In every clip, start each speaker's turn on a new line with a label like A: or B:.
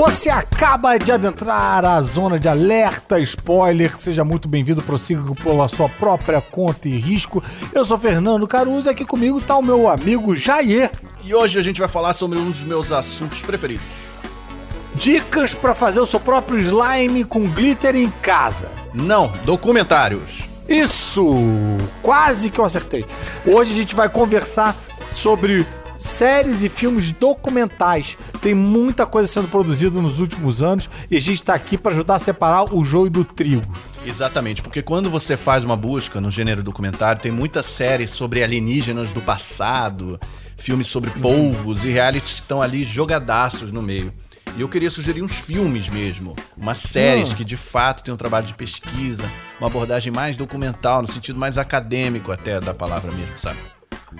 A: Você acaba de adentrar a zona de alerta spoiler. Seja muito bem-vindo, prossiga pela sua própria conta e risco. Eu sou Fernando Caruso e aqui comigo está o meu amigo Jair.
B: E hoje a gente vai falar sobre um dos meus assuntos preferidos.
A: Dicas para fazer o seu próprio slime com glitter em casa.
B: Não, documentários.
A: Isso! Quase que eu acertei. Hoje a gente vai conversar sobre séries e filmes documentais. Tem muita coisa sendo produzida nos últimos anos e a gente está aqui para ajudar a separar o joio do trigo.
B: Exatamente, porque quando você faz uma busca no gênero documentário, tem muitas séries sobre alienígenas do passado, filmes sobre polvos e realities que estão ali jogadaços no meio. E eu queria sugerir uns filmes mesmo, umas séries hum. que de fato têm um trabalho de pesquisa, uma abordagem mais documental, no sentido mais acadêmico até da palavra mesmo, sabe?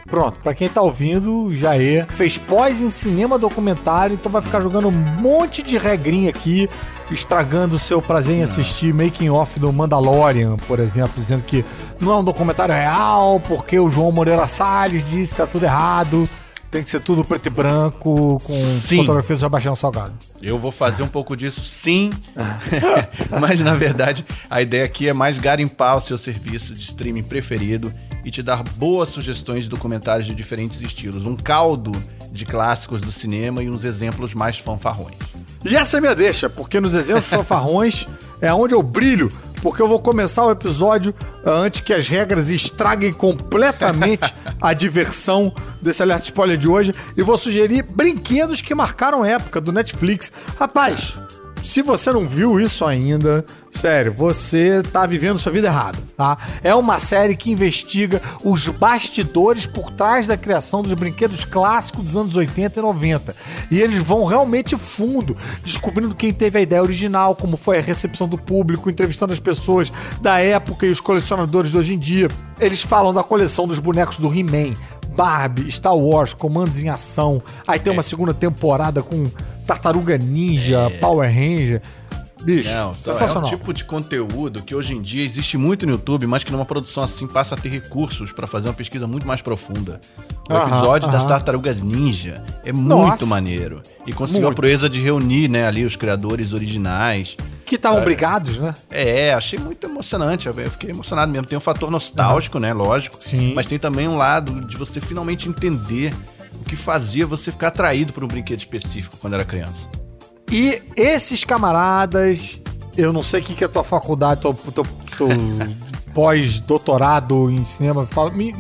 A: Pronto, para quem tá ouvindo, Jair fez pós em cinema documentário, então vai ficar jogando um monte de regrinha aqui, estragando o seu prazer em assistir making off do Mandalorian, por exemplo, dizendo que não é um documentário real, porque o João Moreira Salles disse que tá tudo errado. Tem que ser tudo preto e branco, com sim. fotografia do Sebastião Salgado.
B: Eu vou fazer um pouco disso, sim. Mas, na verdade, a ideia aqui é mais garimpar o seu serviço de streaming preferido e te dar boas sugestões de documentários de diferentes estilos. Um caldo de clássicos do cinema e uns exemplos mais fanfarrões.
A: E essa é minha deixa, porque nos exemplos fanfarrões é onde eu brilho, porque eu vou começar o episódio uh, antes que as regras estraguem completamente a diversão desse alerta spoiler de hoje e vou sugerir brinquedos que marcaram a época do Netflix. Rapaz, se você não viu isso ainda, sério, você tá vivendo sua vida errada, tá? É uma série que investiga os bastidores por trás da criação dos brinquedos clássicos dos anos 80 e 90. E eles vão realmente fundo, descobrindo quem teve a ideia original, como foi a recepção do público, entrevistando as pessoas da época e os colecionadores de hoje em dia. Eles falam da coleção dos bonecos do He-Man, Barbie, Star Wars, Comandos em Ação. Aí tem uma segunda temporada com Tartaruga Ninja, é. Power Ranger.
B: Bicho, Não, sensacional. É um tipo de conteúdo que hoje em dia existe muito no YouTube, mas que numa produção assim passa a ter recursos para fazer uma pesquisa muito mais profunda. O episódio das Tartarugas Ninja é muito Nossa. maneiro. E conseguiu muito. a proeza de reunir, né, ali os criadores originais.
A: Que estavam é, brigados, né?
B: É, achei muito emocionante. Eu fiquei emocionado mesmo. Tem um fator nostálgico, uhum. né? Lógico. Sim. Mas tem também um lado de você finalmente entender o que fazia você ficar atraído por um brinquedo específico quando era criança.
A: E esses camaradas, eu não sei o que, que é a tua faculdade, tô, tô pós-doutorado em cinema,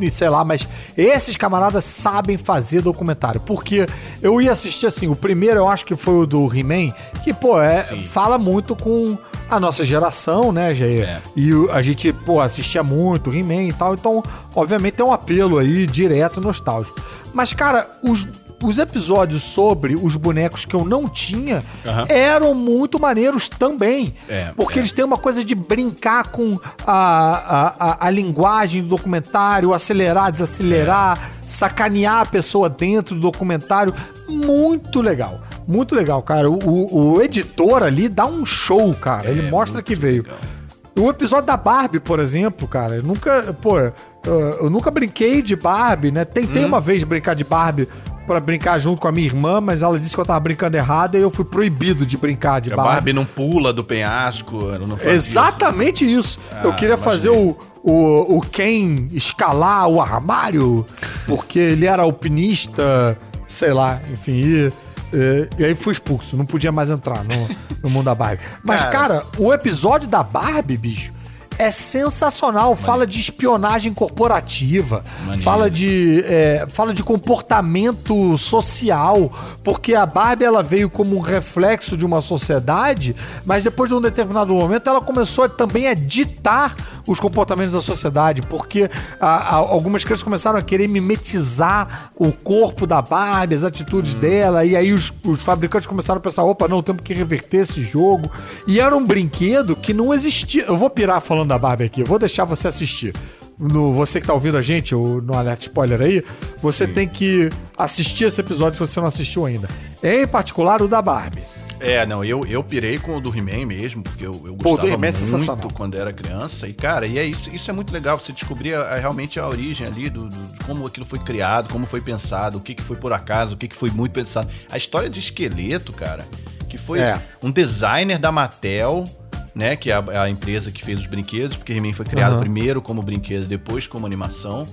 A: sei lá, mas esses camaradas sabem fazer documentário. Porque eu ia assistir assim, o primeiro eu acho que foi o do He-Man, que, pô, é, fala muito com a nossa geração, né, Jair? É. E a gente, pô, assistia muito He-Man e tal, então, obviamente, tem um apelo aí direto nostálgico. Mas, cara, os os episódios sobre os bonecos que eu não tinha uhum. eram muito maneiros também. É, porque é. eles têm uma coisa de brincar com a, a, a, a linguagem do documentário, acelerar, desacelerar, é. sacanear a pessoa dentro do documentário. Muito legal. Muito legal, cara. O, o editor ali dá um show, cara. Ele é, mostra que veio. Legal. O episódio da Barbie, por exemplo, cara, eu nunca, pô, eu nunca brinquei de Barbie, né? Tentei hum. uma vez brincar de Barbie para brincar junto com a minha irmã, mas ela disse que eu tava brincando errado e eu fui proibido de brincar de
B: a Barbie. A Barbie não pula do penhasco, não
A: faz Exatamente isso. isso. Ah, eu queria imaginei. fazer o, o, o Ken escalar o armário, porque ele era alpinista, sei lá, enfim. E, e, e aí fui expulso, não podia mais entrar no, no mundo da Barbie. Mas, cara, cara o episódio da Barbie, bicho é sensacional. Fala de espionagem corporativa, fala de, é, fala de comportamento social, porque a Barbie ela veio como um reflexo de uma sociedade, mas depois de um determinado momento ela começou também a ditar os comportamentos da sociedade, porque a, a, algumas crianças começaram a querer mimetizar o corpo da Barbie, as atitudes hum. dela, e aí os, os fabricantes começaram a pensar: opa, não, temos que reverter esse jogo. E era um brinquedo que não existia. Eu vou pirar falando da Barbie aqui, eu vou deixar você assistir. No, você que tá ouvindo a gente, ou no alerta spoiler aí, você Sim. tem que assistir esse episódio se você não assistiu ainda. Em particular, o da Barbie.
B: É, não, eu, eu pirei com o do He-Man mesmo, porque eu, eu Pô, gostava é muito quando era criança. E, cara, e é isso, isso é muito legal, você descobrir a, a, realmente a origem ali, do, do, de como aquilo foi criado, como foi pensado, o que, que foi por acaso, o que, que foi muito pensado. A história de esqueleto, cara, que foi
A: É.
B: um designer da Mattel, né, que é a, a empresa que fez os brinquedos, porque He-Man foi criado
A: Aham.
B: primeiro como brinquedo, depois como animação.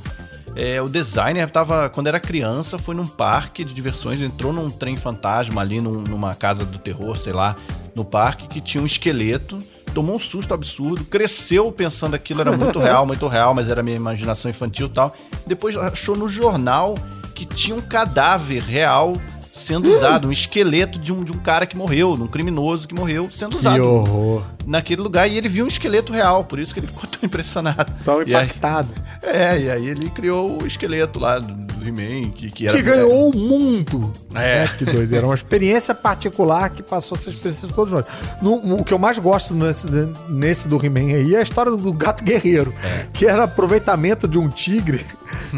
B: É, o designer tava, quando era criança, foi num parque de diversões, entrou num trem fantasma ali, num- numa casa do terror, sei lá, no parque, que tinha um esqueleto, tomou um susto absurdo, cresceu pensando que aquilo era muito real, muito real, mas era minha imaginação infantil e tal. Depois achou no jornal que tinha um cadáver real sendo usado, um esqueleto de um, de um cara que morreu, de um criminoso que morreu sendo
A: Que
B: usado
A: horror.
B: naquele lugar e ele viu um esqueleto real, por isso que ele ficou tão impressionado.
A: Tão
B: E aí-
A: impactado.
B: é, e aí ele criou o esqueleto lá do, do He-Man, que, que era.
A: Que ganhou o mundo.
B: É.
A: Né? Que doideira. Uma experiência particular que passou essa experiência de todos nós. No- no- o que eu mais gosto nesse, nesse do He-Man aí é a história do gato guerreiro.
B: É.
A: Que era aproveitamento de um tigre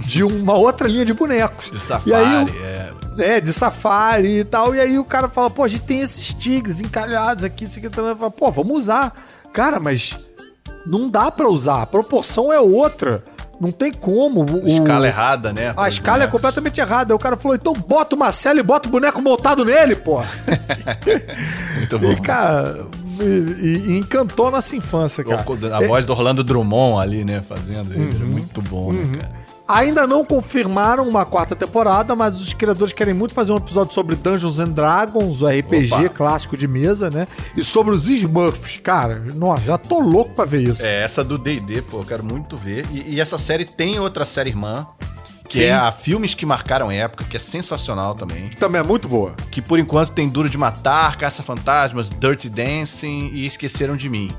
A: de uma outra linha de bonecos.
B: De safari,
A: E aí, o-
B: é.
A: é, de safari e tal. E aí o cara fala, pô, a gente tem esses tigres encalhados aqui, isso aqui. Fala, pô, vamos usar. Cara, mas não dá pra usar. A proporção é outra. Não tem como. O,
B: escala errada, né?
A: a escala é completamente errada. O cara falou, então bota o Marcelo e bota o boneco montado nele, pô.
B: Muito bom.
A: E, cara, e, e encantou nossa infância, cara.
B: A voz do Orlando Drummond ali, né? Fazendo. ele
A: Uhum.
B: muito bom, né, cara?
A: Ainda não confirmaram uma quarta temporada, mas os criadores querem muito fazer um episódio sobre Dungeons and Dragons, o RPG
B: Opa.
A: clássico de mesa, né? E sobre os Smurfs. Cara, nossa, já tô louco pra ver isso.
B: É, essa do DD, pô, eu quero muito ver. E, e essa série tem outra série irmã, que
A: Sim.
B: é a Filmes que Marcaram Época, que é sensacional também.
A: Que também é muito boa.
B: Que por enquanto tem Duro de Matar, Caça-Fantasmas, Dirty Dancing e Esqueceram de Mim.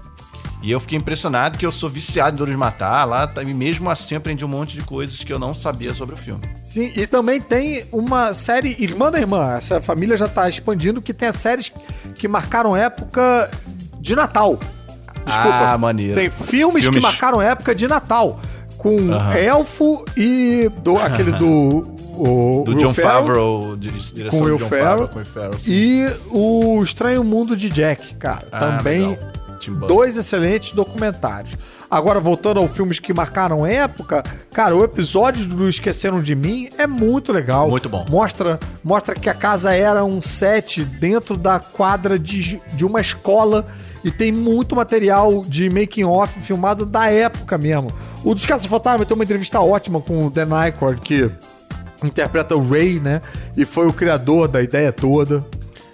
B: E eu fiquei impressionado que eu sou viciado em Duro de Matar lá, tá- e mesmo assim aprendi um monte de coisas que eu não sabia sobre o filme.
A: Sim, e também tem uma série Irmã da Irmã. Essa família já tá expandindo, que tem as séries que marcaram época de Natal. Desculpa.
B: Ah, maneiro.
A: Tem filmes, que
B: Filmes-
A: marcaram época de Natal. Com. Elfo e do, aquele do. O,
B: Do
A: Will
B: John Favreau, di- direção
A: Com Will
B: John
A: Ferrell.
B: com Will Ferrell. sim.
A: E o Estranho Mundo de Jack, cara.
B: Ah,
A: também
B: legal. Tim Burton.
A: dois excelentes documentários. Agora, voltando aos filmes que marcaram época, cara, o episódio do Esqueceram de Mim é muito legal.
B: Muito bom.
A: Mostra, mostra que a casa era um set dentro da quadra de, de uma escola e tem muito material de making off filmado da época mesmo. O dos Casos Fantasma tem uma entrevista ótima com o Dan Aykroyd, que interpreta o Ray, né? E foi o criador da ideia toda.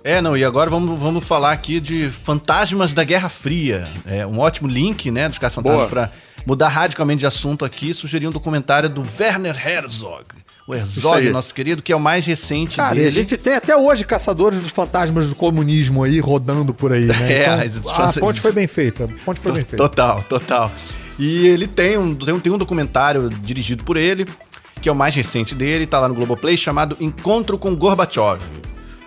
B: É, não, e agora vamos, vamos falar aqui de Fantasmas da Guerra Fria. É um ótimo link, né, dos Caça
A: Boa.
B: Fantasmas pra mudar radicalmente de assunto aqui, sugerir um documentário do Werner Herzog. O Herzog, nosso querido, que é o mais recente
A: Cara,
B: dele.
A: e a gente tem até hoje caçadores dos fantasmas do comunismo aí rodando por aí, né?
B: É,
A: Então,
B: a-
A: a ponte foi bem feita. A ponte foi bem feita.
B: Total, total. E ele tem um, tem um, tem um documentário dirigido por ele, que é o mais recente dele, tá lá no Globoplay, chamado Encontro com Gorbachev.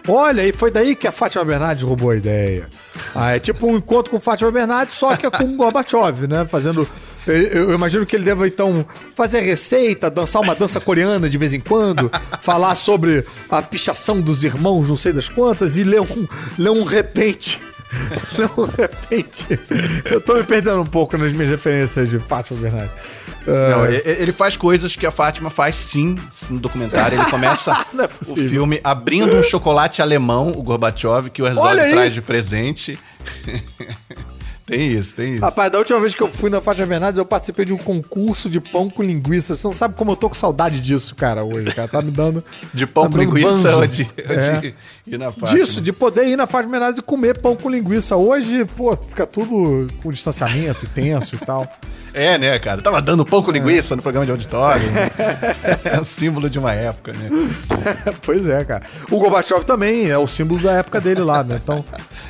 A: Olha, e foi daí que a Fátima Bernardes roubou a ideia. Ah, é tipo um encontro com Fátima Bernardes, só que é com o Gorbachev, né? Fazendo. Eu, imagino que ele deva, então, fazer receita, dançar uma dança coreana de vez em quando, falar sobre a pichação dos irmãos, não sei das quantas, e ler um, ler um repente. Ler um repente. Eu tô me perdendo um pouco nas minhas referências de Fátima Bernardes. Ah,
B: Não, ele faz coisas que a Fátima faz sim no documentário. Ele começa
A: Não é
B: o filme abrindo um chocolate alemão, o Gorbachev, que o Herzog traz de presente. tem isso, tem isso.
A: Rapaz, da última vez que eu fui na Fátima Bernardes, eu participei de um concurso de pão com linguiça. Você não sabe como eu tô com saudade disso, cara, hoje, cara. Tá me dando.
B: De pão
A: tá
B: com linguiça
A: banzo.
B: ou de, ou
A: É.
B: de ir na Fátima.
A: Disso, de poder ir na Fátima Bernardes e comer pão com linguiça. Hoje, pô, fica tudo com distanciamento e tenso e tal.
B: É, né, cara? Tava dando pão com linguiça no programa de auditório. né? é um símbolo de uma época, né?
A: pois é, cara. O Gorbachev também é o símbolo da época dele lá, né? Então,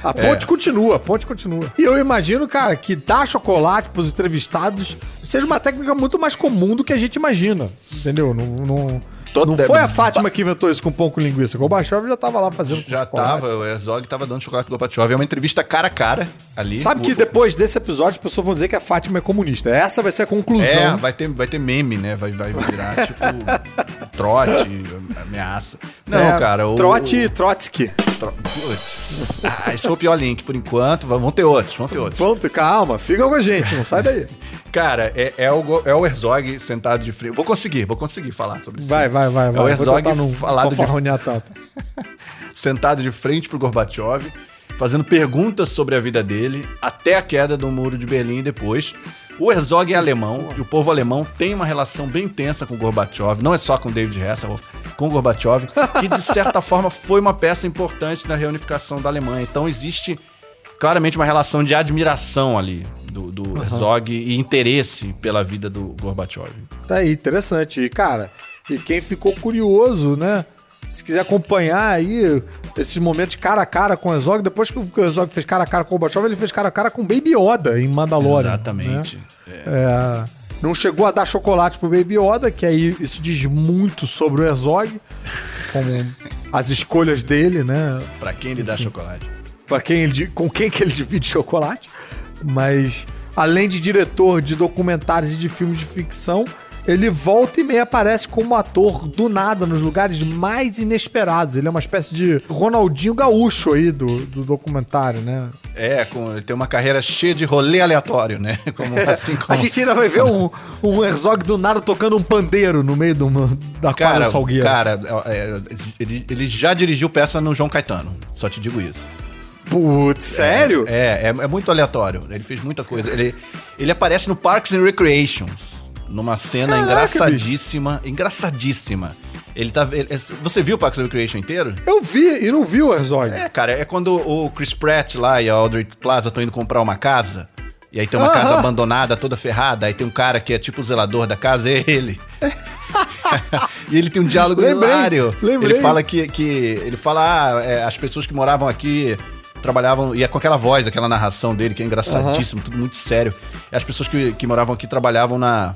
A: a ponte continua, a ponte continua. E eu imagino, cara, que dar chocolate pros entrevistados seja uma técnica muito mais comum do que a gente imagina. Entendeu? Não, não,
B: Todo-
A: não foi a Fátima que inventou isso com pão com linguiça. Gorbachev já tava lá fazendo com
B: Já
A: chocolate.
B: tava, o Herzog tava dando chocolate pro Gorbachev. É uma entrevista cara a cara ali.
A: Sabe que
B: O-
A: depois desse episódio as pessoas vão dizer que a Fátima é comunista. Essa vai ser a conclusão.
B: É, vai ter, vai ter meme, né? Vai, vai virar, tipo, trote, ameaça. Não,
A: É,
B: cara. O,
A: Trote
B: o-
A: Trotsky.
B: Putz. Ah, esse foi o pior link por enquanto. Vão ter outros, vão ter outros.
A: Vamos, calma, fica com a gente, não sai daí.
B: Cara, é, é, o, é o Herzog sentado de frente. Vou conseguir, vou conseguir falar sobre isso.
A: Vai, vai, vai.
B: É
A: vai.
B: o Herzog falado de sentado de frente pro Gorbachev. fazendo perguntas sobre a vida dele, até a queda do Muro de Berlim depois. O Herzog é alemão e o povo alemão tem uma relação bem intensa com Gorbachev, não é só com David Hasselhoff, com Gorbachev, que de certa forma foi uma peça importante na reunificação da Alemanha. Então existe claramente uma relação de admiração ali do, do uhum. Herzog e interesse pela vida do Gorbachev.
A: Tá aí, interessante. E, cara, e quem ficou curioso, né? Se quiser acompanhar aí esses momentos cara a cara com o Herzog, depois que o Herzog fez cara a cara com o Gorbachev, ele fez cara a cara com Baby Yoda em Mandalorian.
B: Exatamente. Né?
A: É. É, não chegou a dar chocolate pro Baby Yoda, que aí isso diz muito sobre o Herzog, como as escolhas dele, né?
B: Pra quem ele dá chocolate?
A: Pra quem ele, com quem que ele divide chocolate. Mas, além de diretor de documentários e de filmes de ficção, ele volta e meia aparece como ator do nada nos lugares mais inesperados. Ele é uma espécie de Ronaldinho Gaúcho aí do, do documentário, né?
B: É, com, ele tem uma carreira cheia de rolê aleatório, né?
A: Como, assim, como... A gente ainda vai ver um, um Herzog do nada tocando um pandeiro no meio uma, da
B: cara, Salgueiro. Cara, é, ele, ele já dirigiu peça no João Caetano, só te digo isso.
A: Putz, sério?
B: É, é, é, muito aleatório. Ele fez muita coisa. Ele, ele aparece no Parks and Recreations numa cena Caraca, engraçadíssima, bicho. engraçadíssima. Ele tá. Ele, você viu o Parks and Recreation inteiro?
A: Eu vi e não vi o Herzog.
B: É, cara, é quando o Chris Pratt lá e a Audrey Plaza estão indo comprar uma casa. E aí tem uma casa abandonada, toda ferrada. Aí tem um cara que é tipo o zelador da casa, é ele. e ele tem um diálogo lembrei, hilário. Lembrei. Ele fala que, que. Ele fala, ah, é, as pessoas que moravam aqui trabalhavam, e é com aquela voz, aquela narração dele, que é engraçadíssimo, uhum. tudo muito sério. E as pessoas que, que moravam aqui trabalhavam na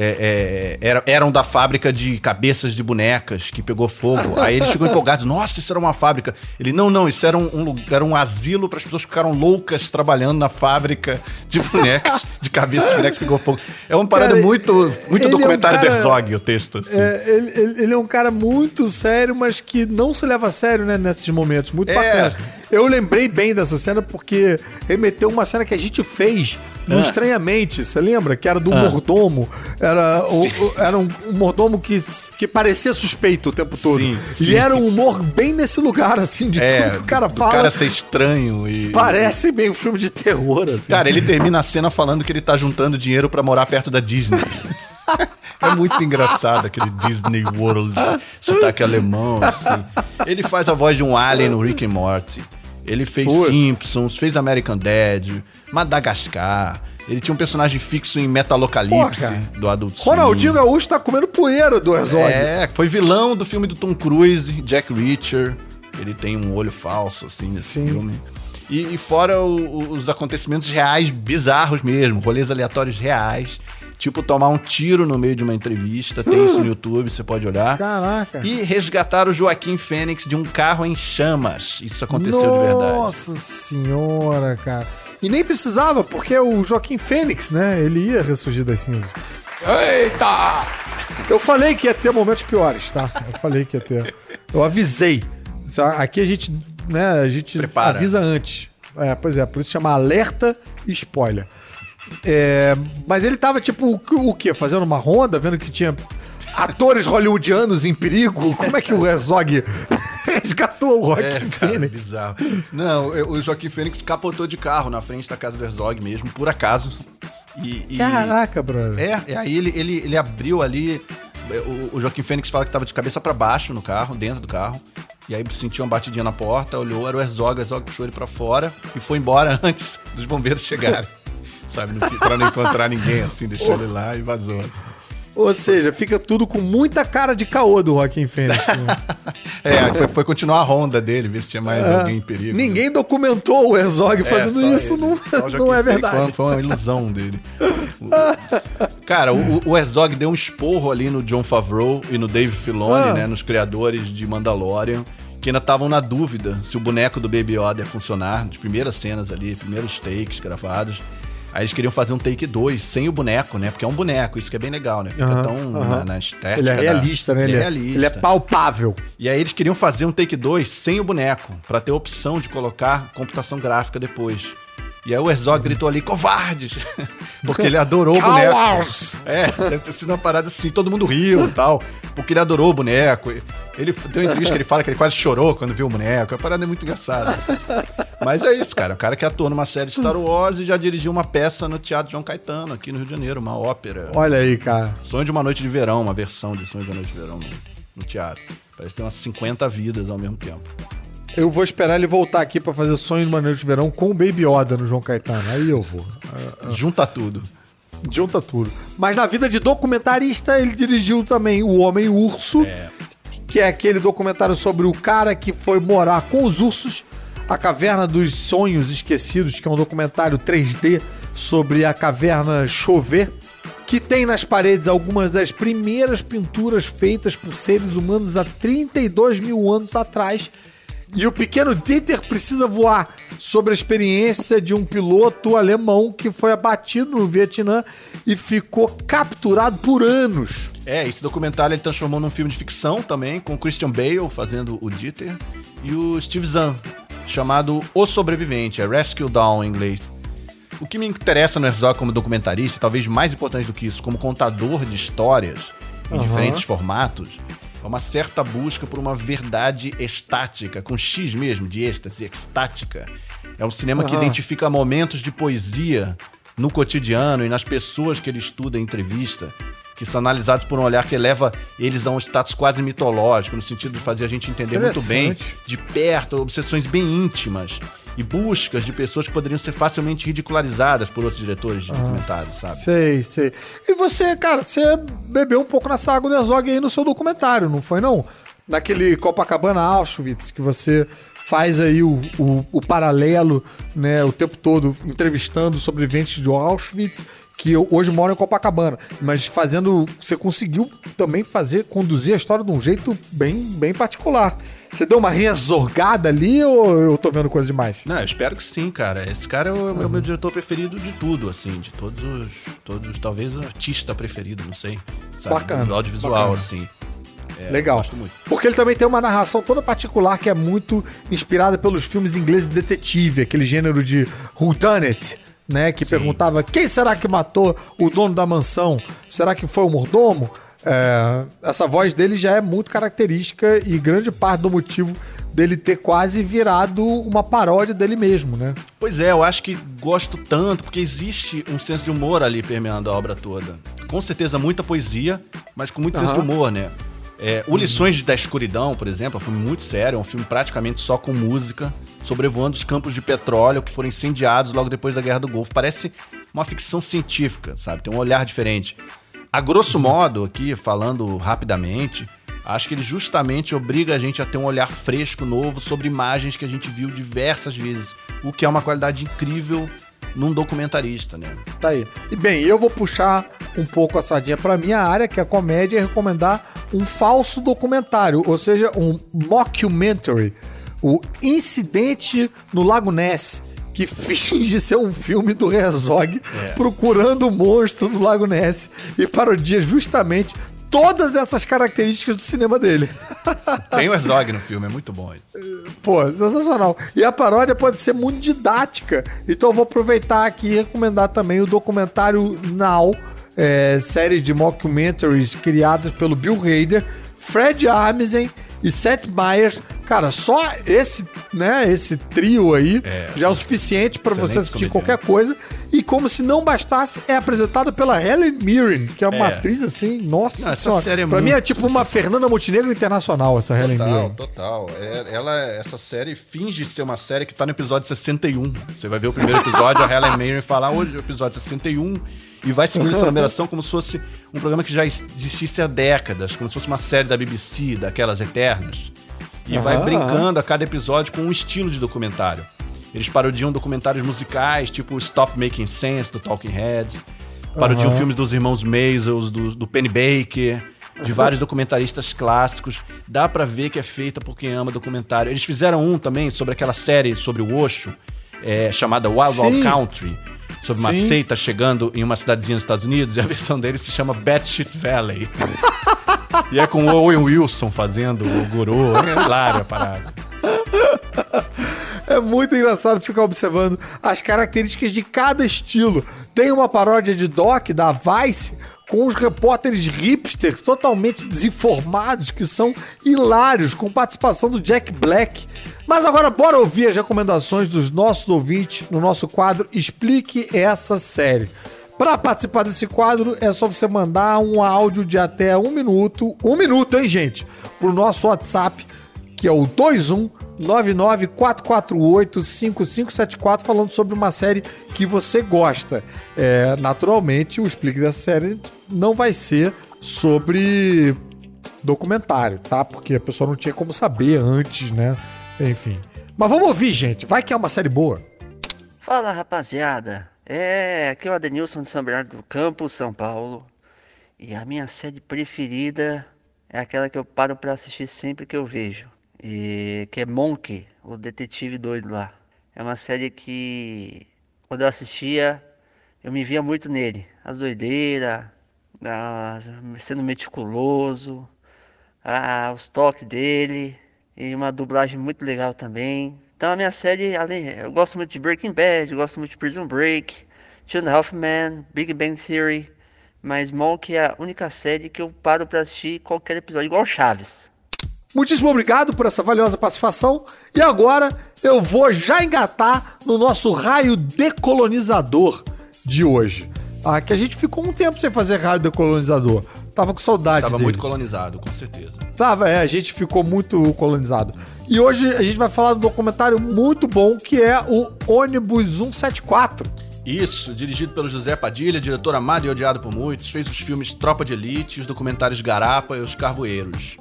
B: é, é, eram da fábrica de cabeças de bonecas que pegou fogo. Aí eles ficam empolgados. Nossa, isso era uma fábrica. Ele, não, não, isso era um, um era um asilo para as pessoas que ficaram loucas trabalhando na fábrica de bonecas, de cabeças de bonecas que pegou fogo. É uma parada cara, muito, muito documentário é um cara, Herzog, o texto. Assim.
A: É, ele, ele, é um cara muito sério, mas que não se leva a sério né, nesses momentos. Muito é. bacana. Eu lembrei bem dessa cena porque remeteu uma cena que a gente fez no ah. Estranhamente. Você lembra? Que era do ah. mordomo. Era, o, o, era um, um, mordomo que, que parecia suspeito o tempo todo. Sim, sim. E era um humor bem nesse lugar, assim, de é, tudo que o cara fala. O
B: cara ser estranho e.
A: Parece bem um filme de terror, assim.
B: Cara, ele termina a cena falando que ele tá juntando dinheiro para morar perto da Disney. É muito engraçado aquele Disney World, sotaque alemão, assim. Ele faz a voz de um alien no Rick and Morty. Ele fez Simpsons, fez American Dad, Madagascar. Ele tinha um personagem fixo em Metalocalypse, Pô, do Adult
A: Swim. Ronaldinho Gaúcho tá comendo poeira do Herzog.
B: É, foi vilão do filme do Tom Cruise, Jack Reacher. Ele tem um olho falso, assim, nesse Sim. filme. E, e fora o, os acontecimentos reais bizarros mesmo, rolês aleatórios reais. Tipo, tomar um tiro no meio de uma entrevista. Tem isso no YouTube, você pode olhar.
A: Caraca.
B: E resgatar o Joaquim Fênix de um carro em chamas. Isso aconteceu
A: Nossa
B: de verdade.
A: Nossa senhora, cara. E nem precisava, porque o Joaquim Fênix, né? Ele ia ressurgir das cinzas. Eita! Eu falei que ia ter momentos piores, tá? Eu falei que ia ter. Eu avisei. Aqui a gente, né, a gente Prepara. avisa antes. É, pois é, por isso chama alerta e spoiler. É, mas ele tava, tipo, o, o quê? Fazendo uma ronda, vendo que tinha atores hollywoodianos em perigo? Como é que o Herzog resgatou o Joaquim é, Fênix?
B: bizarro. Não, o Joaquim Fênix capotou de carro na frente da casa do Herzog mesmo, por acaso.
A: E, e... Caraca, brother.
B: É, aí ele, ele, ele abriu ali. O, o Joaquim Fênix fala que tava de cabeça para baixo no carro, dentro do carro. E aí sentiu uma batidinha na porta, olhou, era o Herzog, o Herzog puxou ele pra fora e foi embora antes dos bombeiros chegarem sabe? No, pra não encontrar ninguém, assim, deixou ele lá e vazou.
A: Ou seja, fica tudo com muita cara de caô do Joaquim Fênix.
B: Né? é, foi, foi, continuar a ronda dele, ver se tinha mais é, alguém em perigo.
A: Ninguém né? documentou o Herzog é, fazendo isso, ele. não, não é verdade.
B: Foi, foi uma ilusão dele. Cara, o, o Herzog deu um esporro ali no John Favreau e no Dave Filoni, ah. né? Nos criadores de Mandalorian que ainda estavam na dúvida se o boneco do Baby Yoda ia funcionar, nas primeiras cenas ali, primeiros takes gravados. Aí eles queriam fazer um take 2 sem o boneco, né? Porque é um boneco, isso que é bem legal, né? Fica uhum, tão uhum. Na, na, estética.
A: Ele é realista, da... né? Ele, ele é, é realista. Ele é palpável.
B: E aí eles queriam fazer um take 2 sem o boneco, para ter a opção de colocar computação gráfica depois. E aí o Herzog gritou ali, covardes! Porque ele adorou o boneco. É, deve ter sido uma parada assim, todo mundo riu e tal. Porque ele adorou o boneco. Ele tem uma entrevista que ele fala que ele quase chorou quando viu o boneco. A parada é muito engraçada. Mas é isso, cara. O cara que atua numa série Star Wars e já dirigiu uma peça no Teatro João Caetano, aqui no Rio de Janeiro, uma ópera.
A: Olha aí, cara.
B: Sonho de uma Noite de Verão, uma versão de Sonho de uma Noite de Verão no, no teatro. Parece que tem umas 50 vidas ao mesmo tempo.
A: Eu vou esperar ele voltar aqui pra fazer Sonho de de Verão com o Baby Yoda no João Caetano. Aí eu vou.
B: Junta tudo.
A: Junta tudo. Mas na vida de documentarista, ele dirigiu também O Homem Urso,
B: É.
A: que é aquele documentário sobre o cara que foi morar com os ursos, A Caverna dos Sonhos Esquecidos, que é um documentário 3D sobre a caverna Chover, que tem nas paredes algumas das primeiras pinturas feitas por seres humanos há 32 mil anos atrás. E o pequeno Dieter precisa voar sobre a experiência de um piloto alemão que foi abatido no Vietnã e ficou capturado por anos.
B: É, esse documentário ele transformou num filme de ficção também, com o Christian Bale fazendo o Dieter e o Steve Zahn, chamado O Sobrevivente, é Rescue Down em inglês. O que me interessa no Herzog como documentarista, talvez mais importante do que isso, como contador de histórias em
A: Aham.
B: diferentes formatos, é uma certa busca por uma verdade estática, com X mesmo, de êxtase, estática. É um cinema que
A: Aham.
B: identifica momentos de poesia no cotidiano e nas pessoas que ele estuda em entrevista, que são analisados por um olhar que eleva eles a um status quase mitológico, no sentido de fazer a gente entender muito bem, de perto, obsessões bem íntimas e buscas de pessoas que poderiam ser facilmente ridicularizadas por outros diretores de documentários, sabe?
A: Sei, sei. E você, cara, você bebeu um pouco nessa água do Herzog aí no seu documentário, não foi não? Naquele Copacabana Auschwitz, que você faz aí o, o, o paralelo, né, o tempo todo entrevistando sobreviventes de Auschwitz, que hoje moram em Copacabana, mas fazendo, você conseguiu também fazer, conduzir a história de um jeito bem, bem particular. Você deu uma resorgada ali ou eu tô vendo coisa demais?
B: Não, eu espero que sim, cara. Esse cara é o, é o meu diretor preferido de tudo, assim, de todos os. Todos, talvez o artista preferido, não sei. Sabe?
A: Bacana,
B: Do audiovisual,
A: bacana.
B: assim. É,
A: Legal.
B: Gosto muito.
A: Porque ele também tem uma narração toda particular que é muito inspirada pelos filmes ingleses de detetive, aquele gênero de Who Done It, né? Que perguntava quem será que matou o dono da mansão? Será que foi o mordomo? É, essa voz dele já é muito característica e grande parte do motivo dele ter quase virado uma paródia dele mesmo, né?
B: Pois é, eu acho que gosto tanto, porque existe um senso de humor ali permeando a obra toda. Com certeza muita poesia, mas com muito senso de humor, né? É, o Lições da Escuridão, por exemplo, é um filme muito sério, é um filme praticamente só com música, sobrevoando os campos de petróleo que foram incendiados logo depois da Guerra do Golfo. Parece uma ficção científica, sabe? Tem um olhar diferente. A grosso modo, aqui, falando rapidamente, acho que ele justamente obriga a gente a ter um olhar fresco, novo, sobre imagens que a gente viu diversas vezes, o que é uma qualidade incrível num documentarista, né?
A: Tá aí. E bem, eu vou puxar um pouco a sardinha pra minha área, que é a comédia, e recomendar um falso documentário, ou seja, um mockumentary. O Incidente no Lago Ness, que finge ser um filme do Herzog
B: É.
A: procurando o monstro do Lago Ness e parodia justamente todas essas características do cinema dele.
B: Tem o Herzog no filme, é muito bom. isso.
A: Pô, sensacional. E a paródia pode ser muito didática. Então eu vou aproveitar aqui e recomendar também o documentário Now, é, série de mockumentaries criadas pelo Bill Hader, Fred Armisen e Seth Meyers. Cara, só esse, né, esse trio aí
B: É.
A: já é o suficiente para você assistir
B: comediantes.
A: qualquer coisa. E como se não bastasse, é apresentada pela Helen Mirren, que é uma
B: É.
A: atriz assim, nossa
B: Não, essa
A: senhora.
B: série é
A: pra mim é
B: muito
A: tipo uma Fernanda Montenegro internacional, essa Helen
B: Total,
A: Mirren.
B: total. É, ela, essa série finge ser uma série que tá no episódio 61. Você vai ver o primeiro episódio, a Helen Mirren falar hoje é o episódio 61 e vai seguir essa numeração como se fosse um programa que já existisse há décadas, como se fosse uma série da BBC, daquelas eternas. E vai
A: Aham,
B: brincando a cada episódio com um estilo de documentário. Eles parodiam documentários musicais, tipo Stop Making Sense, do Talking Heads. Parodiam
A: Aham.
B: filmes dos irmãos Maisels, do, do Penny Baker, de vários documentaristas clássicos. Dá pra ver que é feita por quem ama documentário. Eles fizeram um também sobre aquela série sobre o Osho, é, chamada Wild Wild. Country, sobre uma
A: Sim.
B: seita chegando em uma cidadezinha nos Estados Unidos, e a versão dele se chama Batshit Valley. e é com o Owen Wilson fazendo o guru. É hilário a parada.
A: É muito engraçado ficar observando as características de cada estilo. Tem uma paródia de Doc da Vice com os repórteres hipsters totalmente desinformados, que são hilários, com participação do Jack Black. Mas agora bora ouvir as recomendações dos nossos ouvintes no nosso quadro Explique essa série. Para participar desse quadro é só você mandar um áudio de até um minuto, um minuto, hein, gente, pro nosso WhatsApp, que é o 21994485574, falando sobre uma série que você gosta. É, naturalmente, o explique dessa série não vai ser sobre documentário, tá? Porque a pessoa não tinha como saber antes, né? Enfim. Mas vamos ouvir, gente. Vai que é uma série boa.
C: Fala, rapaziada. É, aqui é o Adenilson de São Bernardo do Campo, São Paulo. E a minha série preferida é aquela que eu paro para assistir sempre que eu vejo. E que é Monk, o detetive doido lá. É uma série que quando eu assistia, eu me via muito nele. As doideiras, as, sendo meticuloso, a, os toques dele e uma dublagem muito legal também. Então a minha série, além, eu gosto muito de Breaking Bad, gosto muito de Prison Break, and a Half Big Bang Theory, mas Monk é a única série que eu paro para assistir qualquer episódio, igual Chaves.
A: Muitíssimo obrigado por essa valiosa participação. E agora eu vou já engatar no nosso raio decolonizador de hoje. Ah, que a gente ficou um tempo sem fazer raio decolonizador. Tava com saudade
B: Tava
A: dele.
B: muito colonizado, com certeza.
A: Tava, é, a gente ficou muito colonizado. E hoje a gente vai falar de um documentário muito bom que é o Ônibus 174.
B: Isso, dirigido pelo José Padilha, diretor amado e odiado por muitos, fez os filmes Tropa de Elite, os documentários Garapa e Os Carvoeiros.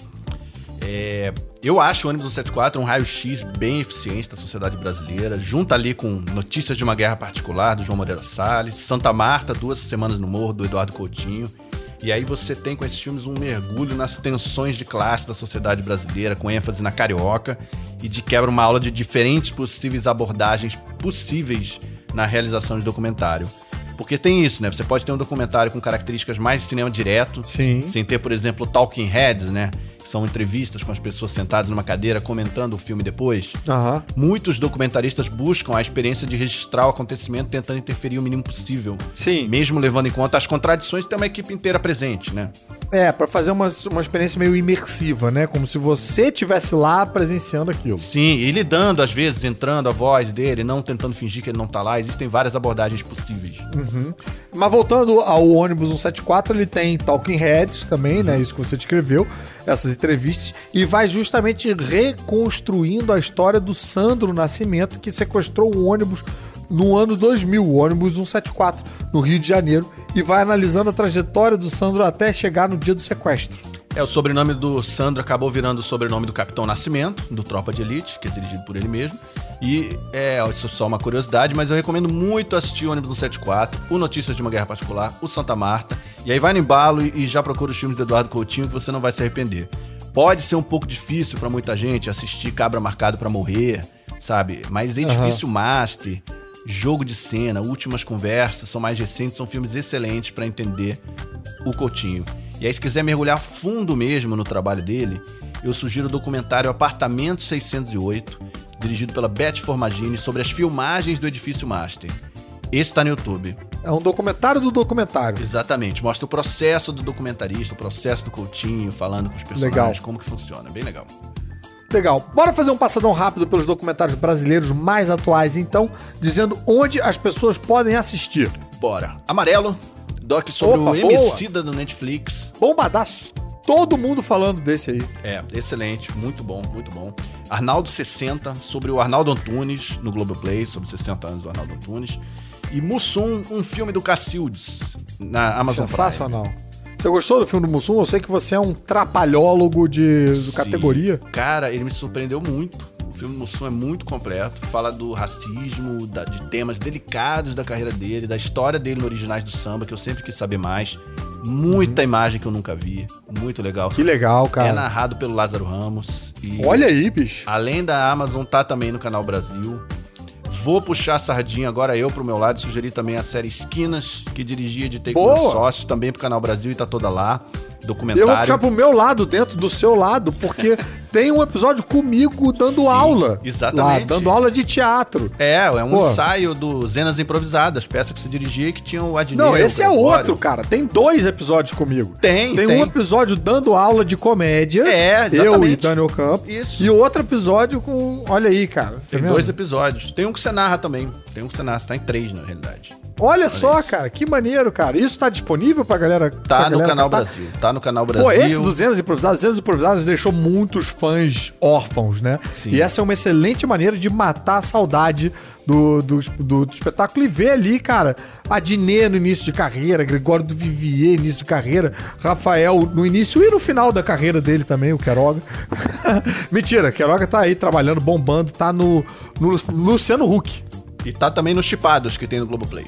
B: É, eu acho o ônibus 174 um raio-x bem eficiente da sociedade brasileira, junto ali com Notícias de uma Guerra Particular, do João Moreira Salles, Santa Marta, Duas Semanas no Morro, do Eduardo Coutinho. E aí você tem com esses filmes um mergulho nas tensões de classe da sociedade brasileira, com ênfase na carioca, e de quebra uma aula de diferentes possíveis abordagens possíveis na realização de documentário. Porque tem isso, né? Você pode ter um documentário com características mais de cinema direto,
A: Sim.
B: sem ter, por exemplo, talking heads, né? São entrevistas com as pessoas sentadas numa cadeira comentando o filme depois.
A: Aham.
B: Muitos documentaristas buscam a experiência de registrar o acontecimento tentando interferir o mínimo possível.
A: Sim.
B: Mesmo levando em conta as contradições de ter uma equipe inteira presente, né?
A: É, pra fazer uma, uma experiência meio imersiva, né? Como se você tivesse lá presenciando aquilo.
B: Sim, e lidando, às vezes, entrando a voz dele, não tentando fingir que ele não tá lá. Existem várias abordagens possíveis.
A: Mas voltando ao ônibus 174, ele tem Talking Heads também, né? Isso que você descreveu, essas entrevistas, e vai justamente reconstruindo a história do Sandro Nascimento, que sequestrou o ônibus no ano 2000, o ônibus 174, no Rio de Janeiro, e vai analisando a trajetória do Sandro até chegar no dia do sequestro.
B: É, o sobrenome do Sandro acabou virando o sobrenome do Capitão Nascimento, do Tropa de Elite, que é dirigido por ele mesmo. E é, isso é só uma curiosidade, mas eu recomendo muito assistir o Ônibus 174, o Notícias de uma Guerra Particular, o Santa Marta. E aí vai no embalo e, e já procura os filmes do Eduardo Coutinho que você não vai se arrepender. Pode ser um pouco difícil pra muita gente assistir Cabra Marcado pra Morrer, sabe? Mas Edifício Master, Jogo de Cena, Últimas Conversas, são mais recentes, são filmes excelentes pra entender o Coutinho. E aí, se quiser mergulhar fundo mesmo no trabalho dele, eu sugiro o documentário Apartamento 608, dirigido pela Beth Formagini, sobre as filmagens do Edifício Master. Esse tá no YouTube.
A: É um documentário do documentário.
B: Exatamente. Mostra o processo do documentarista, o processo do Coutinho, falando com os personagens,
A: Legal.
B: como que funciona. Bem legal.
A: Legal. Bora fazer um passadão rápido pelos documentários brasileiros mais atuais, então, dizendo onde as pessoas podem assistir.
B: Bora. Amarelo, doc sobre
A: Opa,
B: o
A: boa.
B: Emicida do Netflix.
A: Bombadaço. Todo mundo falando desse aí.
B: É, excelente, muito bom, muito bom. Arnaldo 60, sobre o Arnaldo Antunes, no Globoplay, sobre 60 anos do Arnaldo Antunes. E Mussum, um filme do Cacildes, na Amazon Prime.
A: Sensacional. Você gostou do filme do Mussum? Eu sei que você é um trapalhólogo de, de categoria.
B: Cara, ele me surpreendeu muito. O filme do Mussum é muito completo. Fala do racismo, da- de temas delicados da carreira dele, da história dele no Originais do Samba, que eu sempre quis saber mais. Muita imagem que eu nunca vi. Muito legal.
A: Uhum. Que legal,
B: É
A: cara.
B: narrado pelo Lázaro Ramos.
A: Olha aí, bicho.
B: Além da Amazon, tá também no canal Brasil. Vou puxar a sardinha agora eu pro meu lado e sugerir também a série Esquinas, que dirigi e editei com
A: Boa!
B: meus sócios, também pro canal Brasil e tá toda lá. documentário.
A: Eu vou puxar pro meu lado, dentro do seu lado, porque tem um episódio comigo dando
B: Sim,
A: aula.
B: exatamente.
A: Lá, dando aula de teatro.
B: É, é um
A: Pô.
B: ensaio do Zenas Improvisadas, peça que se dirigia e que tinha o Adnei.
A: Não, esse é outro, cara. Tem dois episódios comigo.
B: Tem,
A: Tem,
B: tem.
A: um episódio dando aula de comédia.
B: É,
A: Eu e
B: exatamente.
A: Daniel Campo.
B: Isso.
A: E outro episódio com. Olha aí, cara. Você
B: Tem dois episódios. Tem um que você narra também. Tem um que você narra. Você tá em três, na realidade.
A: Olha só,
B: isso.
A: cara. Que maneiro, cara. Isso tá disponível pra galera. pra
B: Tá no
A: galera
B: Canal
A: catar?
B: Brasil. Tá no Canal Brasil.
A: Pô, esse dos Zenas Improvisados, Zenas Improvisados deixou muitos fãs órfãos, né?
B: Sim.
A: E essa é uma excelente maneira de matar a saudade do, do, do- do espetáculo e ver ali, cara, a Dinê no início de carreira, Gregório do Vivier no início de carreira, Rafael no início e no final da carreira dele também, o Queiroga. Mentira, Queiroga tá aí trabalhando, bombando, tá no, no Luciano Huck.
B: E tá também nos Chipados que tem no Globoplay.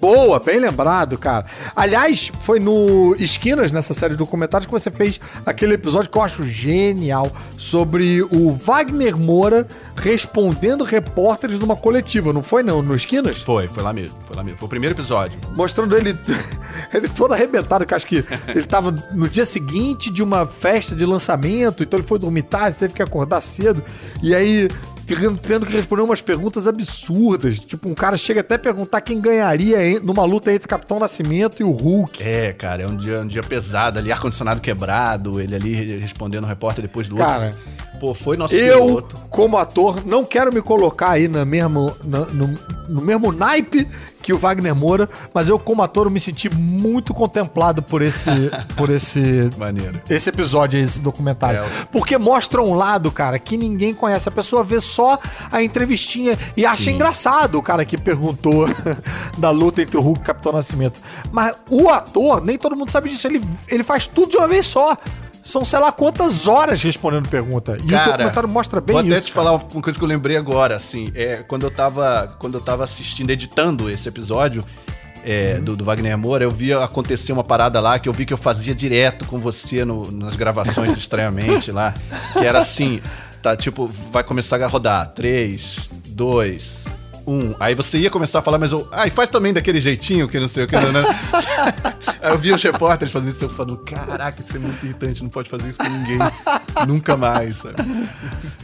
A: Boa, bem lembrado, cara. Aliás, foi no Esquinas, nessa série de documentários, que você fez aquele episódio que eu acho genial sobre o Wagner Moura respondendo repórteres numa coletiva, não foi não? No Esquinas?
B: Foi, foi lá mesmo. Foi lá mesmo. Foi o primeiro episódio.
A: Mostrando ele, ele todo arrebentado, que acho que ele tava no dia seguinte de uma festa de lançamento, então ele foi dormir tarde, teve que acordar cedo, e aí tendo- que responder umas perguntas absurdas. Tipo, um cara chega até a perguntar quem ganharia numa luta entre Capitão Nascimento e o Hulk.
B: É, cara, é um dia, um dia pesado ali, ar-condicionado quebrado, ele ali respondendo o repórter depois do
A: Cara,
B: outro. Pô, foi nosso
A: Eu,
B: piloto.
A: como ator, não quero me colocar aí na mesmo, na- no, no mesmo naipe que o Wagner Moura, mas eu, como ator, me senti muito contemplado por esse, por esse
B: Maneiro.
A: esse episódio, esse documentário.
B: É,
A: Porque mostra um lado, cara, que ninguém conhece. A pessoa vê só a entrevistinha e acha
B: Sim.
A: engraçado o cara que perguntou da luta entre o Hulk e o Capitão Nascimento. Mas o ator, nem todo mundo sabe disso. Ele, ele faz tudo de uma vez só. São sei lá quantas horas respondendo pergunta. E o
B: Cara,
A: documentário mostra bem
B: Vou
A: isso.
B: até te falar uma coisa que eu lembrei agora, assim, é quando eu tava, quando eu tava assistindo, editando esse episódio é,
A: Uhum.
B: do, do Wagner Moura, eu vi acontecer uma parada lá que eu vi que eu fazia direto com você no- nas gravações do Estranhamente lá, que era assim, tá, tipo, vai começar a rodar, 3, 2, 1, aí você ia começar a falar, mas eu, ah, e faz também daquele jeitinho que não sei o que, né? Aí eu vi os repórteres fazendo isso, eu falando, caraca, isso é muito irritante, não pode fazer isso com ninguém, nunca mais, sabe?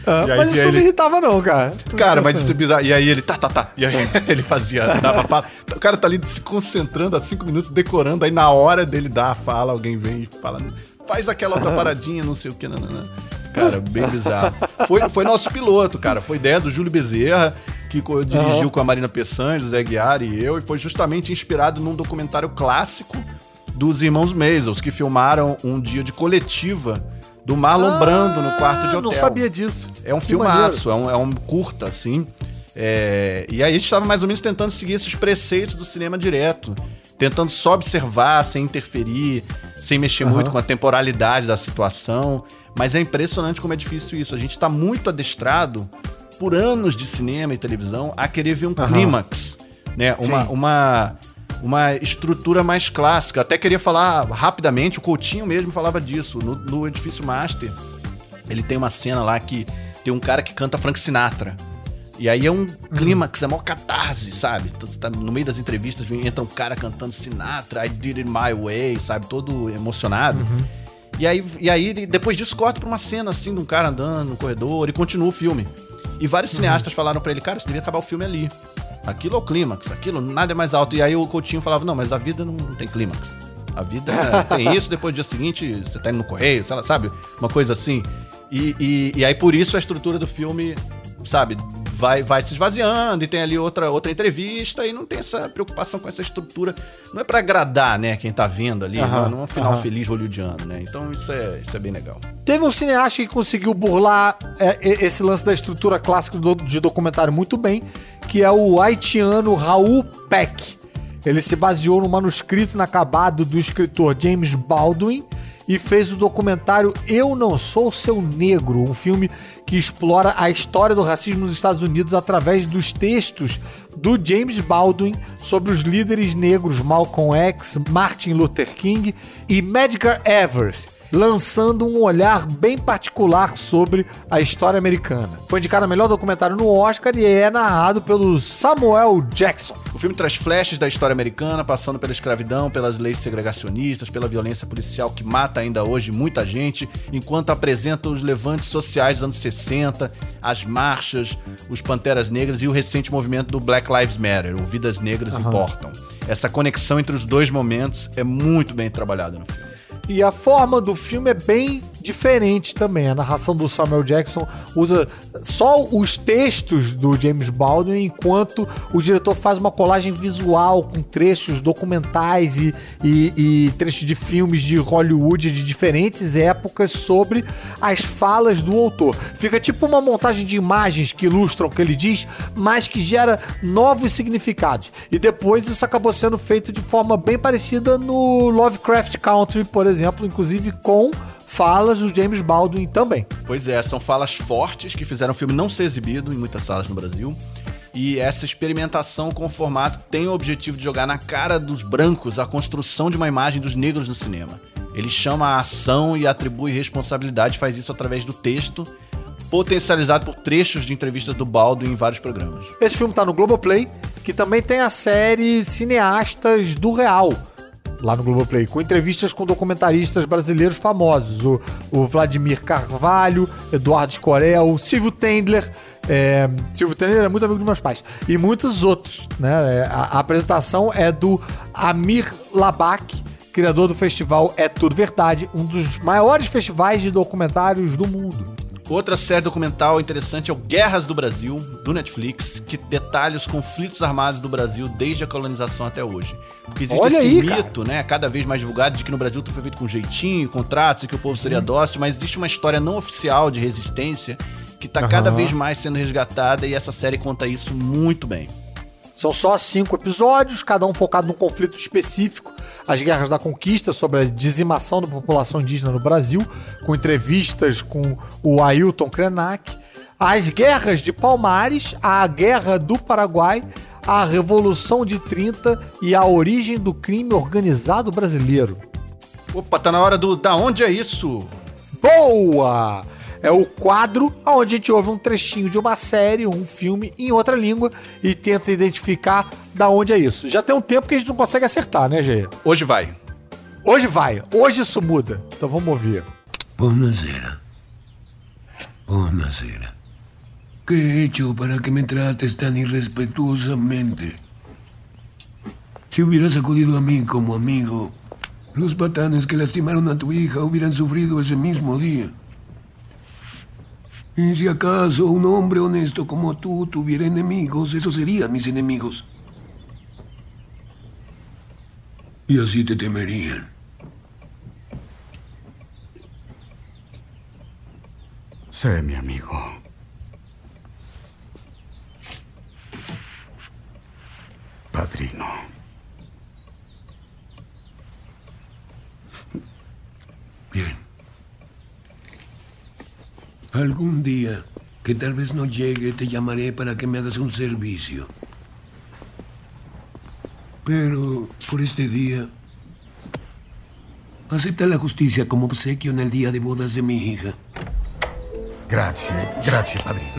A: Ah,
B: aí
A: mas isso não me irritava, não, cara.
B: Cara, mas isso é bizarro. E aí ele, tá, tá, tá. E aí ele fazia, dava fala. O cara tá ali se concentrando há cinco minutos, decorando. Aí na hora dele dar a fala, alguém vem e fala, faz aquela outra paradinha, não sei o que, não, não, não. Cara, bem bizarro. Foi, foi nosso piloto, cara. Foi ideia do Júlio Bezerra, que dirigiu
A: Aham.
B: com a Marina Peçanha, José Guiar e eu. E foi justamente inspirado num documentário clássico dos irmãos Maisels, que filmaram um dia de coletiva do Marlon Brando no quarto de
A: Ah,
B: hotel.
A: Não sabia disso.
B: É um
A: Que
B: filmaço, é um, é um curta, assim. É, e aí a gente estava mais ou menos tentando seguir esses preceitos do cinema direto. Tentando só observar, sem interferir, sem mexer
A: Aham.
B: muito com a temporalidade da situação. Mas é impressionante como é difícil isso. A gente está muito adestrado, por anos de cinema e televisão, a querer ver um
A: Aham.
B: clímax. Né? Uma,
A: Sim.
B: uma, uma estrutura mais clássica. Até queria falar rapidamente, o Coutinho mesmo falava disso. No, no Edifício Master, ele tem uma cena lá que tem um cara que canta Frank Sinatra. E aí é um clímax, é mó catarse, sabe? Então, tá no meio das entrevistas, entra um cara cantando Sinatra, I did it my way, sabe? Todo emocionado. E aí, e aí depois disso corta pra uma cena assim de um cara andando no corredor e continua o filme. E vários cineastas falaram pra ele, cara, você devia acabar o filme ali. Aquilo é o clímax, aquilo nada é mais alto. E aí o Coutinho falava, não, mas a vida não, tem clímax. A vida tem isso, depois do dia seguinte você tá indo no correio, sei lá, sabe? Uma coisa assim. E, e, e aí por isso a estrutura do filme, sabe, vai, vai se esvaziando e tem ali outra, outra entrevista e não tem essa preocupação com essa estrutura. Não é pra agradar, né, quem tá vendo ali,
A: Aham,
B: não é um final feliz hollywoodiano, né? Então isso é, isso é bem legal.
A: Teve um cineasta que conseguiu burlar é, esse lance da estrutura clássica do- de documentário muito bem, que é o haitiano Raul Peck. Ele se baseou no manuscrito inacabado do escritor James Baldwin e fez o documentário Eu Não Sou Seu Negro, um filme que explora a história do racismo nos Estados Unidos através dos textos do James Baldwin sobre os líderes negros Malcolm X, Martin Luther King e Medgar Evers. Lançando um olhar bem particular sobre a história americana. Foi indicado a melhor documentário no Oscar e é narrado pelo Samuel Jackson.
B: O filme traz flashes da história americana, passando pela escravidão, pelas leis segregacionistas, pela violência policial que mata ainda hoje muita gente, enquanto apresenta os levantes sociais dos anos 60, as marchas, os Panteras Negras e o recente movimento do Black Lives Matter, o Vidas Negras uhum. Importam. Essa conexão entre os dois momentos é muito bem trabalhada no filme.
A: E a forma do filme é bem diferente também. A narração do Samuel Jackson usa só os textos do James Baldwin, enquanto o diretor faz uma colagem visual com trechos documentais e, e, e trechos de filmes de Hollywood de diferentes épocas sobre as falas do autor. Fica tipo uma montagem de imagens que ilustram o que ele diz, mas que gera novos significados. E depois isso acabou sendo feito de forma bem parecida no Lovecraft Country, por exemplo, inclusive com falas do James Baldwin também.
B: Pois é, são falas fortes que fizeram o filme não ser exibido em muitas salas no Brasil. E essa experimentação com o formato tem o objetivo de jogar na cara dos brancos a construção de uma imagem dos negros no cinema. Ele chama a ação e atribui responsabilidade, faz isso através do texto, potencializado por trechos de entrevistas do Baldwin em vários programas.
A: Esse filme está no Globoplay, que também tem a série Cineastas do Real lá no Globoplay, com entrevistas com documentaristas brasileiros famosos. O, o Vladimir Carvalho, Eduardo Escorel, Silvio Tendler. É, Silvio Tendler é muito amigo dos meus pais. E muitos outros. Né? A, a apresentação é do Amir Labak, criador do festival É Tudo Verdade, um dos maiores festivais de documentários do mundo.
B: Outra série documental interessante é o Guerras do Brasil, do Netflix, que detalha os conflitos armados do Brasil desde a colonização até hoje. Porque existe
A: Olha
B: esse
A: aí,
B: mito,
A: cara.
B: né, cada vez mais divulgado, de que no Brasil tudo foi feito com jeitinho, contratos e que o povo seria uhum. dócil, mas existe uma história não oficial de resistência que está uhum. cada vez mais sendo resgatada e essa série conta isso muito bem.
A: São só cinco episódios, cada um focado num conflito específico as guerras da conquista, sobre a dizimação da população indígena no Brasil, com entrevistas com o Ailton Krenak, as guerras de Palmares, a guerra do Paraguai, a Revolução de 30 e a origem do crime organizado brasileiro.
B: Opa, tá na hora do Da Onde é Isso?
A: Boa! É o quadro onde a gente ouve um trechinho de uma série, um filme em outra língua e tenta identificar da onde é isso. Já tem um tempo que a gente não consegue acertar, né, Gê?
B: Hoje vai.
A: Hoje vai. Hoje isso muda. Então vamos ouvir.
D: Buonasera. Buonasera. ¿Qué he hecho para que me trates tan irrespetuosamente? Si hubieras acudido a mí como amigo, los patanes que lastimaron a tu hija hubieran sufrido ese mismo día. Y si acaso un hombre honesto como tú tuviera enemigos, esos serían mis enemigos. Y así te temerían.
E: Sé mi amigo. Padrino.
D: Bien. Algún día, que tal vez no llegue, te llamaré para que me hagas un servicio. Pero por este día, acepta la justicia como obsequio en el día de bodas de mi hija.
E: Grazie, grazie, padrinho.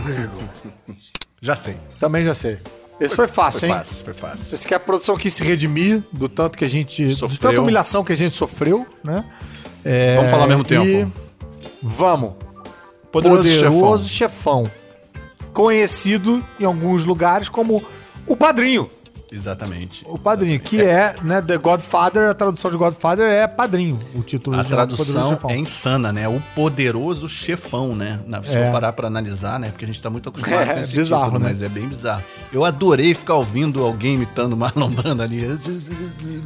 B: Já sei.
A: Também já sei. Esse foi, foi fácil,
B: foi
A: hein?
B: Fácil, foi fácil.
A: Esse que a produção quis se redimir do tanto que a gente. Sofreu. De tanta humilhação que a gente sofreu, né?
B: É, Vamos falar ao mesmo tempo. E...
A: Vamos. Poderoso, Poderoso chefão. chefão. Conhecido em alguns lugares como o Padrinho.
B: Exatamente.
A: O Padrinho, que é, né, The Godfather, a tradução de Godfather é Padrinho, o título
B: A tradução é insana, né? O Poderoso Chefão, né? Se é. eu parar pra analisar, né? Porque a gente tá muito acostumado
A: é,
B: com esse
A: bizarro,
B: título,
A: né?
B: mas é bem bizarro. Eu adorei ficar ouvindo alguém imitando Marlon Brando ali.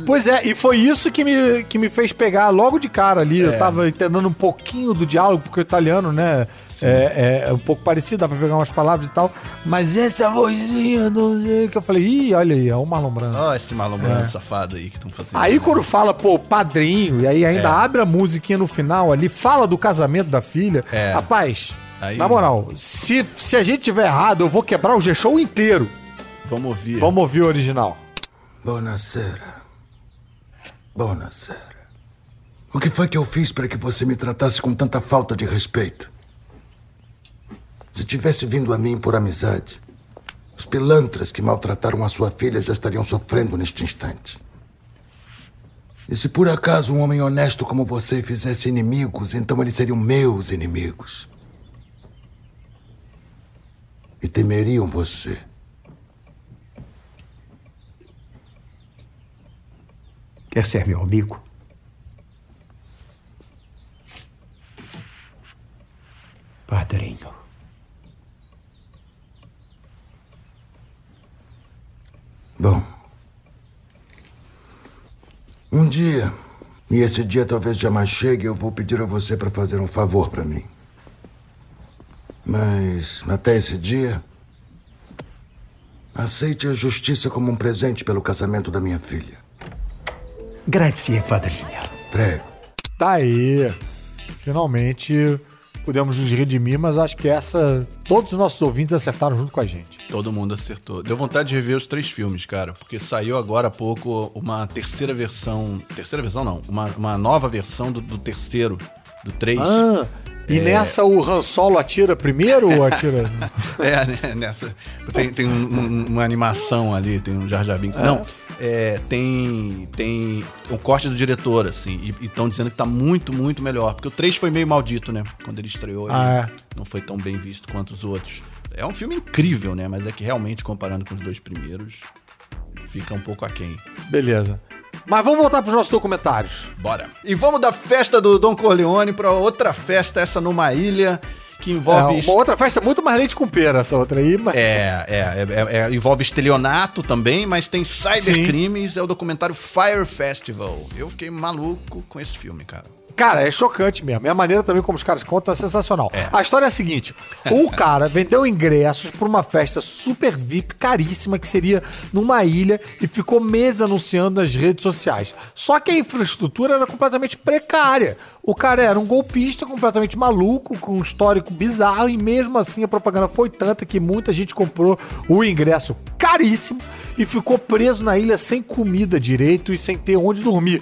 A: Pois é, e foi isso que me, que me fez pegar logo de cara ali. É. Eu tava entendendo um pouquinho do diálogo, porque o italiano, né? É, é, um pouco parecido, dá pra pegar umas palavras e tal. Mas essa vozinha, sei, que eu falei, ih, olha aí, é o Marlon Brando.
B: Ó, oh, esse Marlon Brando é. safado aí que estão fazendo.
A: Aí quando fala, pô, padrinho, e aí ainda é. abre a musiquinha no final ali, fala do casamento da filha.
B: É.
A: Rapaz, aí... na moral, se, se a gente tiver errado, eu vou quebrar o G-Show inteiro.
B: Vamos ouvir.
A: Vamos ouvir o original.
E: Buonasera. Buonasera. O que foi que eu fiz para que você me tratasse com tanta falta de respeito? Se tivesse vindo a mim por amizade, os pilantras que maltrataram a sua filha já estariam sofrendo neste instante. E se por acaso um homem honesto como você fizesse inimigos, então eles seriam meus inimigos. E temeriam você.
F: Quer ser meu amigo?
E: Dia, e esse dia talvez jamais chegue, eu vou pedir a você para fazer um favor para mim. Mas até esse dia, aceite a justiça como um presente pelo casamento da minha filha.
F: Grazie, padrinho.
E: Prego.
A: Tá aí. Finalmente pudemos nos redimir, mas acho que essa. Todos os nossos ouvintes acertaram junto com a gente.
B: Todo mundo acertou. Deu vontade de rever os três filmes, cara, porque saiu agora há pouco uma terceira versão. Terceira versão, não. Uma, uma nova versão do, do terceiro, do 3.
A: Ah, e
B: É.
A: nessa o Han Solo atira primeiro ou atira.
B: É, né, nessa. Tem, tem um- um- uma animação ali, tem um Jar Jar Binks. Não, é, tem, tem o corte do diretor, assim, e estão dizendo que tá muito, muito melhor. Porque o 3 foi meio maldito, né? Quando ele estreou, ele
A: Ah, é.
B: não foi tão bem visto quanto os outros. É um filme incrível, né? Mas é que realmente, comparando com os dois primeiros, fica um pouco aquém.
A: Beleza. Mas vamos voltar pros nossos documentários.
B: Bora. E vamos da festa do Don Corleone pra outra festa, essa numa ilha, que envolve...
A: É, uma outra festa muito mais leite com pera, essa outra aí. Mas...
B: É, é, é, é, envolve estelionato também, mas tem cybercrimes, é o documentário Fire Festival. Eu fiquei maluco com esse filme, cara.
A: Cara, é chocante mesmo. E a maneira também como os caras contam é sensacional. A história é a seguinte: o cara vendeu ingressos pra uma festa super VIP, caríssima, que seria numa ilha, e ficou meses anunciando nas redes sociais. Só que a infraestrutura era completamente precária. O cara era um golpista completamente maluco, com um histórico bizarro, e mesmo assim a propaganda foi tanta que muita gente comprou o ingresso caríssimo e ficou preso na ilha sem comida direito e sem ter onde dormir.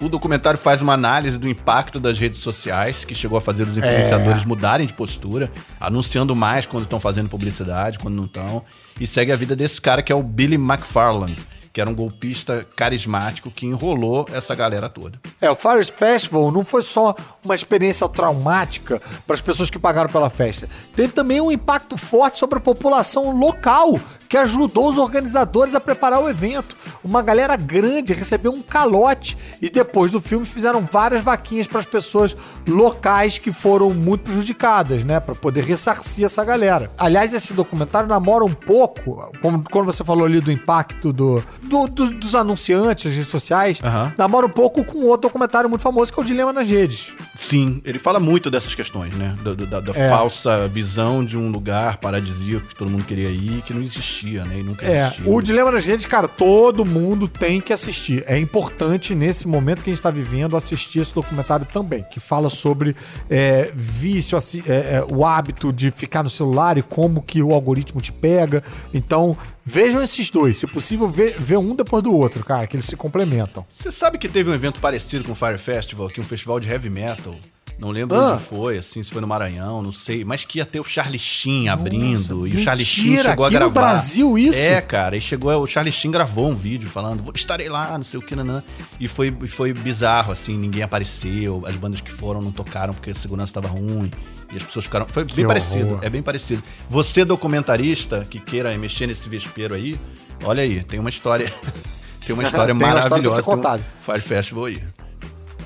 B: O documentário faz uma análise do impacto das redes sociais, que chegou a fazer os influenciadores mudarem de postura, anunciando mais quando estão fazendo publicidade, quando não estão, e segue a vida desse cara que é o Billy McFarland, que era um golpista carismático que enrolou essa galera toda.
A: É, o Fire Festival não foi só uma experiência traumática para as pessoas que pagaram pela festa. Teve também um impacto forte sobre a população local, que ajudou os organizadores a preparar o evento. Uma galera grande recebeu um calote e depois do filme fizeram várias vaquinhas para as pessoas locais que foram muito prejudicadas, né, para poder ressarcir essa galera. Aliás, esse documentário namora um pouco, como quando você falou ali do impacto do, do- do- dos anunciantes, das redes sociais,
B: Aham.
A: namora um pouco com outro documentário muito famoso que é o Dilema nas Redes.
B: Sim, ele fala muito dessas questões, né? Da, da- da
A: É.
B: falsa visão de um lugar paradisíaco que todo mundo queria ir, que não existia, né? E nunca
A: É,
B: existiu.
A: o Dilema nas Redes, cara, todo mundo tem que assistir. É importante, nesse momento que a gente tá vivendo, assistir esse documentário também, que fala sobre é, vício, é, é, o hábito de ficar no celular e como que o algoritmo te pega. Então, vejam esses dois. Se possível, vê, vê um depois do outro, cara, que eles se complementam.
B: Você sabe que teve um evento parecido com o Fire Festival, que é um festival de heavy metal. Não lembro
A: Ah.
B: onde foi, assim, se foi no Maranhão, não sei. Mas que ia ter o Charlie Sheen abrindo. e o Charlie Sheen chegou a
A: aqui no
B: gravar.
A: Brasil isso?
B: É, cara. E chegou, o Charlie Sheen gravou um vídeo falando, "Vou- estarei lá, não sei o que, nanã. E foi, e foi bizarro, assim, ninguém apareceu. As bandas que foram não tocaram porque a segurança estava ruim. E as pessoas ficaram. Foi bem
A: horror.
B: parecido, é bem parecido. Você, documentarista, que queira mexer nesse vespeiro aí, olha aí, tem uma história. tem uma história
A: Tem uma história pra
B: maravilhosa.
A: ser
B: tem um
A: contada.
B: Fire Festival aí.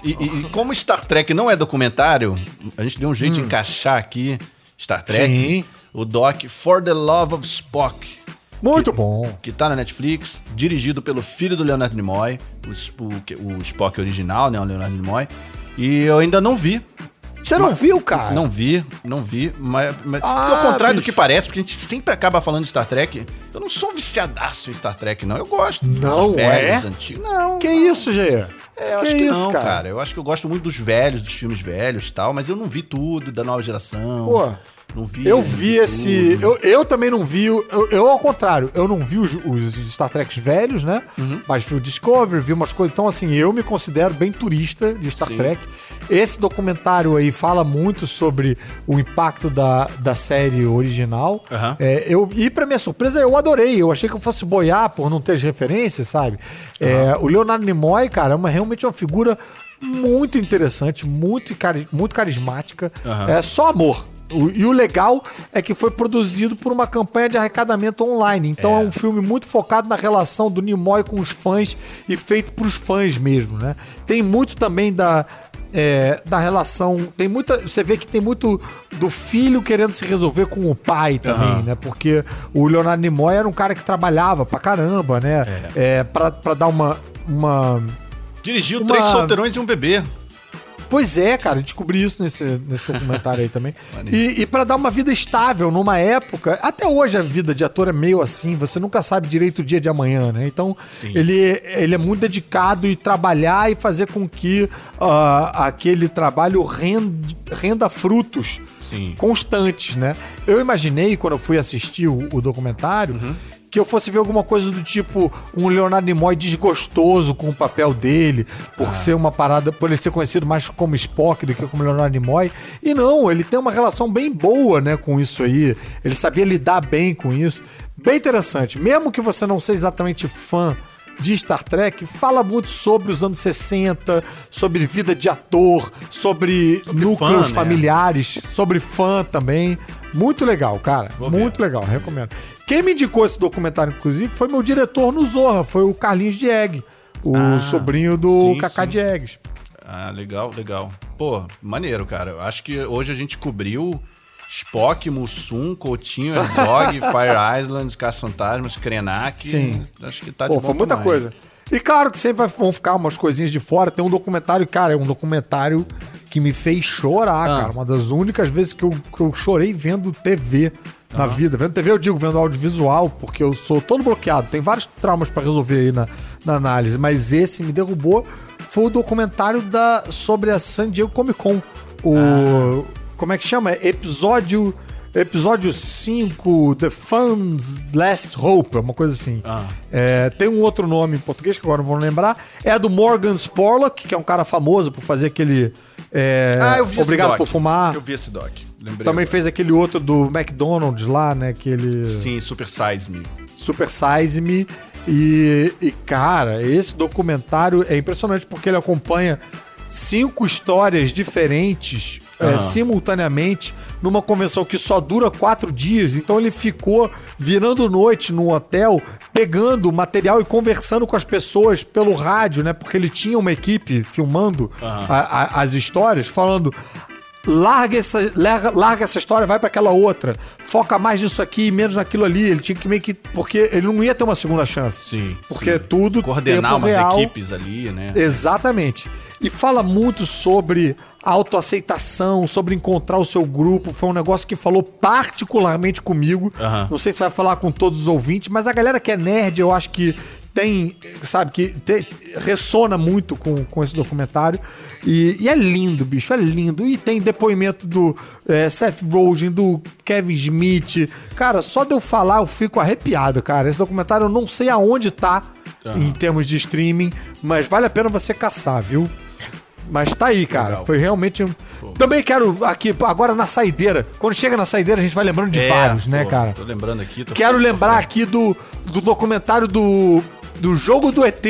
B: E, e- e como Star Trek não é documentário, a gente deu um jeito de encaixar aqui Star Trek,
A: Hum. Sim.
B: o doc For the Love of Spock,
A: Muito bom.
B: que tá na Netflix, dirigido pelo filho do Leonardo Nimoy, o, o, que- o Spock original, né, o Leonardo Nimoy. E eu ainda não vi.
A: Você não viu, cara?
B: Não vi, não vi, mas, mas
A: Ah,
B: ao contrário do
A: bicho.
B: que parece, porque a gente sempre acaba falando de Star Trek. Eu não sou um viciadaço em Star Trek, não. Eu gosto.
A: Não é?
B: antigos. Não.
A: Que isso, Gê?
B: É, eu acho que, não, cara? Eu acho que eu gosto muito dos velhos, dos filmes velhos e tal, mas eu não vi tudo da nova geração.
A: Pô.
B: Não vi.
A: Eu vi esse. Eu, eu também não vi. Eu, eu, ao contrário, eu não vi os, os Star Treks velhos, né?
B: Uhum.
A: Mas vi o Discovery, vi umas coisas. Então, assim, eu me considero bem turista de Star
B: Sim.
A: Trek. Esse documentário aí fala muito sobre o impacto da, da série original.
B: Aham.
A: É, eu, e pra minha surpresa, eu adorei. Eu achei que eu fosse boiar por não ter as referências, sabe? É, o Leonardo Nimoy, cara, é uma, realmente uma figura muito interessante, muito, cari- muito carismática.
B: Aham.
A: É só amor. O- e o legal é que foi produzido por uma campanha de arrecadamento online. Então é, um filme muito focado na relação do Nimoy com os fãs e feito pros fãs mesmo, né? Tem muito também da, é, da relação. Tem muita. Você vê que tem muito do filho querendo se resolver com o pai também,
B: Aham.
A: né? Porque o Leonardo Nimoy era um cara que trabalhava pra caramba, né? É. pra, pra dar uma. uma
B: Dirigiu
A: Uma-
B: Três Solteirões e um Bebê.
A: Pois é, cara, descobri isso nesse, nesse documentário aí também. E, e para dar uma vida estável numa época, até hoje a vida de ator é meio assim, você nunca sabe direito o dia de amanhã, né? Então ele, ele é muito dedicado e trabalhar e fazer com que ah, aquele trabalho renda, renda frutos
B: Sim.
A: constantes, né? Eu imaginei quando eu fui assistir o, o documentário que eu fosse ver alguma coisa do tipo um Leonardo Nimoy desgostoso com o papel dele, por ser uma parada, por ele ser conhecido mais como Spock do que como Leonardo Nimoy. E não, ele tem uma relação bem boa, né, com isso aí. Ele sabia lidar bem com isso. Bem interessante. Mesmo que você não seja exatamente fã de Star Trek fala muito sobre os anos 60, sobre vida de ator, sobre, núcleos
B: fã, né?
A: familiares, sobre fã também. Muito legal, cara.
B: Vou ver.
A: muito legal, recomendo. Quem me indicou esse documentário, inclusive, foi meu diretor no Zorra, foi o Carlinhos Dieg, o
B: Ah,
A: sobrinho do
B: sim,
A: Kaká
B: sim.
A: Diegues.
B: Ah, legal, legal. Pô, maneiro, cara. Eu Acho que hoje a gente cobriu Spock, Mussum, Coutinho, Herzog, Fire Island, Caça-Fantasmas, Krenak.
A: Sim.
B: Acho que tá
A: Pô,
B: de
A: foi
B: bom
A: muita
B: tamanho.
A: coisa. E claro que sempre vão ficar umas coisinhas de fora. Tem um documentário, cara, é um documentário que me fez chorar,
B: Ah.
A: cara. Uma das únicas vezes que eu, que eu chorei vendo TV na vida. Vendo TV, eu digo vendo audiovisual, porque eu sou todo bloqueado. Tem vários traumas pra resolver aí na, na análise, mas esse me derrubou. Foi o documentário da, sobre a San Diego Comic Con. O.
B: Ah.
A: Como é que chama? Episódio. Episódio 5, The Fans Last Hope, uma coisa assim.
B: Ah.
A: É, tem um outro nome em português que agora não vou lembrar. É do Morgan Spurlock, que é um cara famoso por fazer aquele. é,
B: Ah, eu vi esse
A: Obrigado
B: doc.
A: por fumar.
B: Eu vi esse doc. Lembrei.
A: Também
B: agora.
A: fez aquele outro do McDonald's lá, né? Aquele
B: Sim, Super Size Me.
A: Super Size Me. E, e, cara, esse documentário é impressionante porque ele acompanha cinco histórias diferentes é, simultaneamente numa convenção que só dura quatro dias. Então ele ficou virando noite no hotel, pegando material e conversando com as pessoas pelo rádio, né? Porque ele tinha uma equipe filmando a- a- as histórias, falando. Larga essa, larga, larga essa história, vai pra aquela outra. Foca mais nisso aqui e menos naquilo ali. Ele tinha que meio que. Porque ele não ia ter uma segunda chance.
B: Sim.
A: Porque
B: sim.
A: é tudo
B: Coordenar umas
A: real.
B: equipes ali, né?
A: Exatamente. E fala muito sobre autoaceitação, sobre encontrar o seu grupo. Foi um negócio que falou particularmente comigo.
B: Aham.
A: Não sei se vai falar com todos os ouvintes, mas a galera que é nerd, eu acho que tem, sabe, que te- ressona muito com, com esse documentário. E, e é lindo, bicho, é lindo. E tem depoimento do é, Seth Rogen, do Kevin Smith. Cara, só de eu falar eu fico arrepiado, cara. Esse documentário eu não sei aonde tá em termos de streaming, mas vale a pena você caçar, viu? Mas tá aí, cara.
B: Legal.
A: Foi realmente um. Também quero aqui, agora na saideira. Quando chega na saideira, a gente vai lembrando de
B: É,
A: vários, né,
B: pô,
A: cara?
B: Tô lembrando aqui. tô-
A: Quero lembrar aqui do, do documentário do, do jogo do ET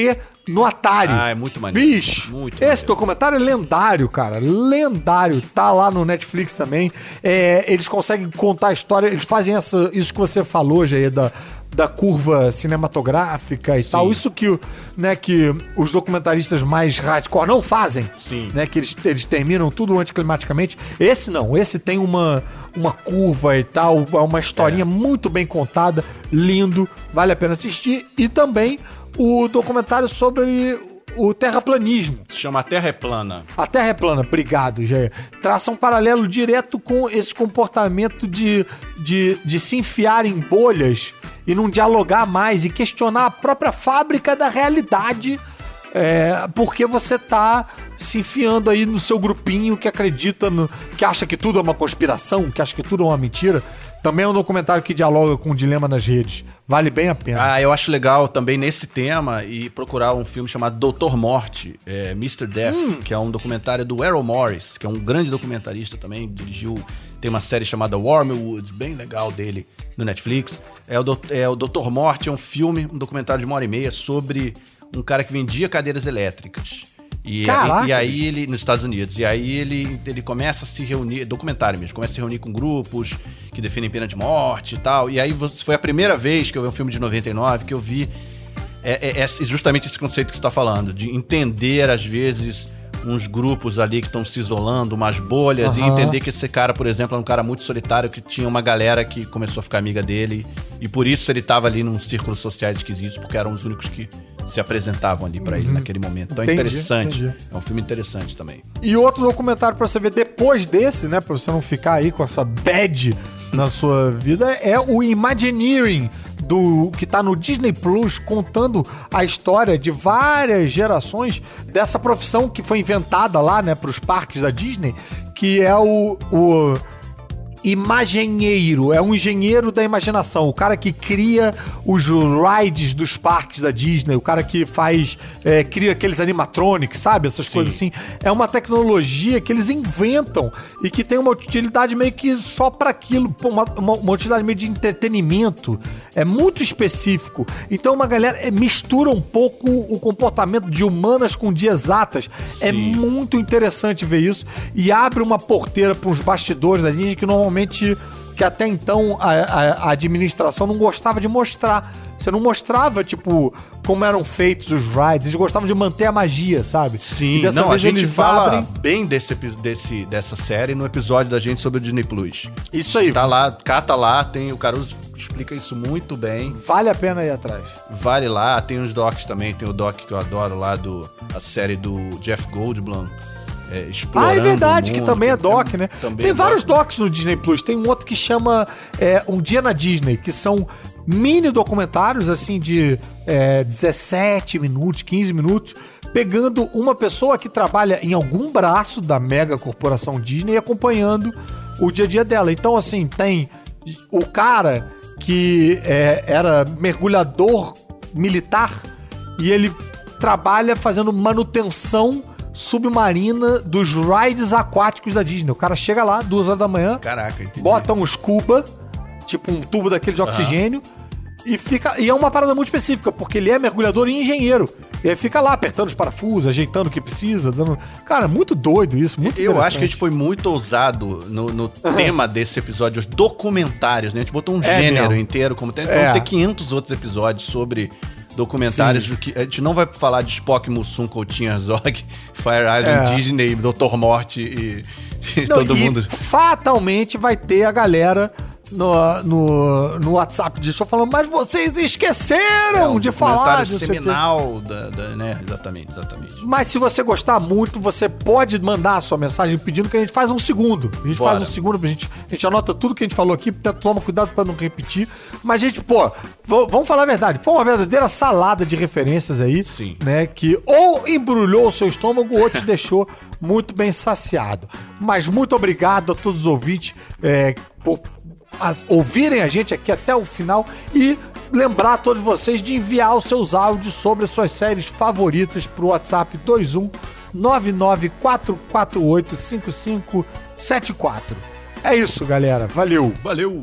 A: no Atari.
B: Ah, é muito maneiro.
A: Bicho,
B: Muito
A: esse
B: maneiro.
A: documentário é lendário, cara. Lendário. Tá lá no Netflix também. É, eles conseguem contar a história. Eles fazem essa, isso que você falou, Jair, da, da curva cinematográfica e
B: Sim.
A: tal. Isso que, né, que os documentaristas mais hardcore não fazem.
B: Sim.
A: Né, que eles, eles terminam tudo anticlimaticamente. Esse não. Esse tem uma, uma curva e tal. É uma historinha muito bem contada. Lindo. Vale a pena assistir. E também o documentário sobre o terraplanismo.
B: Se chama A Terra é Plana.
A: A Terra é plana, obrigado, Jair. Traça um paralelo direto com esse comportamento de, de, de se enfiar em bolhas e não dialogar mais e questionar a própria fábrica da realidade. É, porque você tá se enfiando aí no seu grupinho que acredita no. que acha que tudo é uma conspiração, que acha que tudo é uma mentira. Também é um documentário que dialoga com o dilema nas redes. Vale bem a pena.
B: Ah, eu acho legal também nesse tema e procurar um filme chamado Doutor Morte, é, Mr. Death, que é um documentário do Errol Morris, que é um grande documentarista também, dirigiu, tem uma série chamada Wormwood, bem legal dele, no Netflix. É o, é o Doutor Morte, é um filme, um documentário de uma hora e meia sobre um cara que vendia cadeiras elétricas. E,
A: Caraca,
B: e, e aí ele, nos Estados Unidos, e aí ele, ele começa a se reunir, documentário mesmo, começa a se reunir com grupos que defendem pena de morte e tal. E aí foi a primeira vez que eu vi um filme de 99 que eu vi é, é- é justamente esse conceito que você está falando, de entender, às vezes, uns grupos ali que estão se isolando, umas bolhas, e
A: Aham.
B: entender que esse cara, por exemplo, era um cara muito solitário, que tinha uma galera que começou a ficar amiga dele, e por isso ele estava ali num círculos sociais esquisitos, porque eram os únicos que se apresentavam ali para ele naquele momento. Então é
A: Uhum. Entendi,
B: interessante.
A: entendi.
B: É um filme interessante também.
A: E outro documentário pra você ver depois desse, né? Pra você não ficar aí com essa bad na sua vida, é o Imagineering, do, que tá no Disney Plus, contando a história de várias gerações dessa profissão que foi inventada lá, né, pros parques da Disney, que é o. o Imagenheiro, é um engenheiro da imaginação, o cara que cria os rides dos parques da Disney, o cara que faz, é, cria aqueles animatronics, sabe? Essas coisas assim. É uma tecnologia que eles inventam e que tem uma utilidade meio que só para aquilo, uma, uma, uma utilidade meio de entretenimento. É muito específico. Então uma galera é, mistura um pouco o comportamento de humanas com de exatas. É muito interessante ver isso e abre uma porteira para uns bastidores da Disney que normalmente que até então a, a- a administração não gostava de mostrar. Você não mostrava, tipo, como eram feitos os rides. Eles gostavam de manter a magia, sabe?
B: Sim, não, a gente fala
A: abrem-
B: bem desse, desse, dessa série no episódio da gente sobre o Disney Plus.
A: Isso aí.
B: Tá lá, cata lá, tem o Caruso explica isso muito bem.
A: Vale a pena ir atrás.
B: Vale lá, tem os docs também, tem o doc que eu adoro lá do a série do Jeff Goldblum. É, explorando
A: Ah, é verdade,
B: o
A: que
B: mundo,
A: também é doc, né?
B: também
A: Tem
B: é
A: vários
B: doc.
A: docs no Disney Plus. Tem um outro que chama é, Um Dia na Disney, que são mini documentários, assim, de é, 17 minutos, 15 minutos, pegando uma pessoa que trabalha em algum braço da mega corporação Disney e acompanhando o dia a dia dela. Então, assim, tem o cara que é, era mergulhador militar e ele trabalha fazendo manutenção submarina dos rides aquáticos da Disney. O cara chega lá, duas horas da manhã,
B: Caraca, entendi.
A: bota um scuba, tipo um tubo daquele de oxigênio, e fica. E é uma parada muito específica, porque ele é mergulhador e engenheiro. E aí fica lá apertando os parafusos, ajeitando o que precisa, dando. Cara, muito doido isso, muito
B: Eu acho que a gente foi muito ousado no, no tema desse episódio, os documentários, né? A gente botou um
A: É
B: gênero
A: mesmo.
B: inteiro, como tem,
A: É.
B: vamos ter 500 outros episódios sobre documentários.
A: Sim.
B: Que a gente não vai falar de Spock, Mussum, Coutinho, Zog, Fire Island,
A: É.
B: Disney, Dr. Morte e, e
A: Não,
B: todo
A: e
B: mundo.
A: fatalmente vai ter a galera no, no, no WhatsApp de show falando, mas vocês esqueceram
B: um
A: de falar
B: documentário
A: de não sei o quê."
B: seminal da, da- né? Exatamente, exatamente.
A: Mas se você gostar muito, você pode mandar a sua mensagem pedindo que a gente faça um segundo. A gente
B: Bora.
A: faz um segundo, a gente, a gente anota tudo que a gente falou aqui, tenta- toma cuidado pra não repetir. Mas, gente, pô, vamos falar a verdade. Foi uma verdadeira salada de referências aí.
B: Sim.
A: Né, que ou embrulhou o seu estômago ou te deixou muito bem saciado. Mas muito obrigado a todos os ouvintes é, por as- ouvirem a gente aqui até o final e lembrar a todos vocês de enviar os seus áudios sobre as suas séries favoritas pro WhatsApp 21 994485574. É isso, galera. Valeu.
B: Valeu!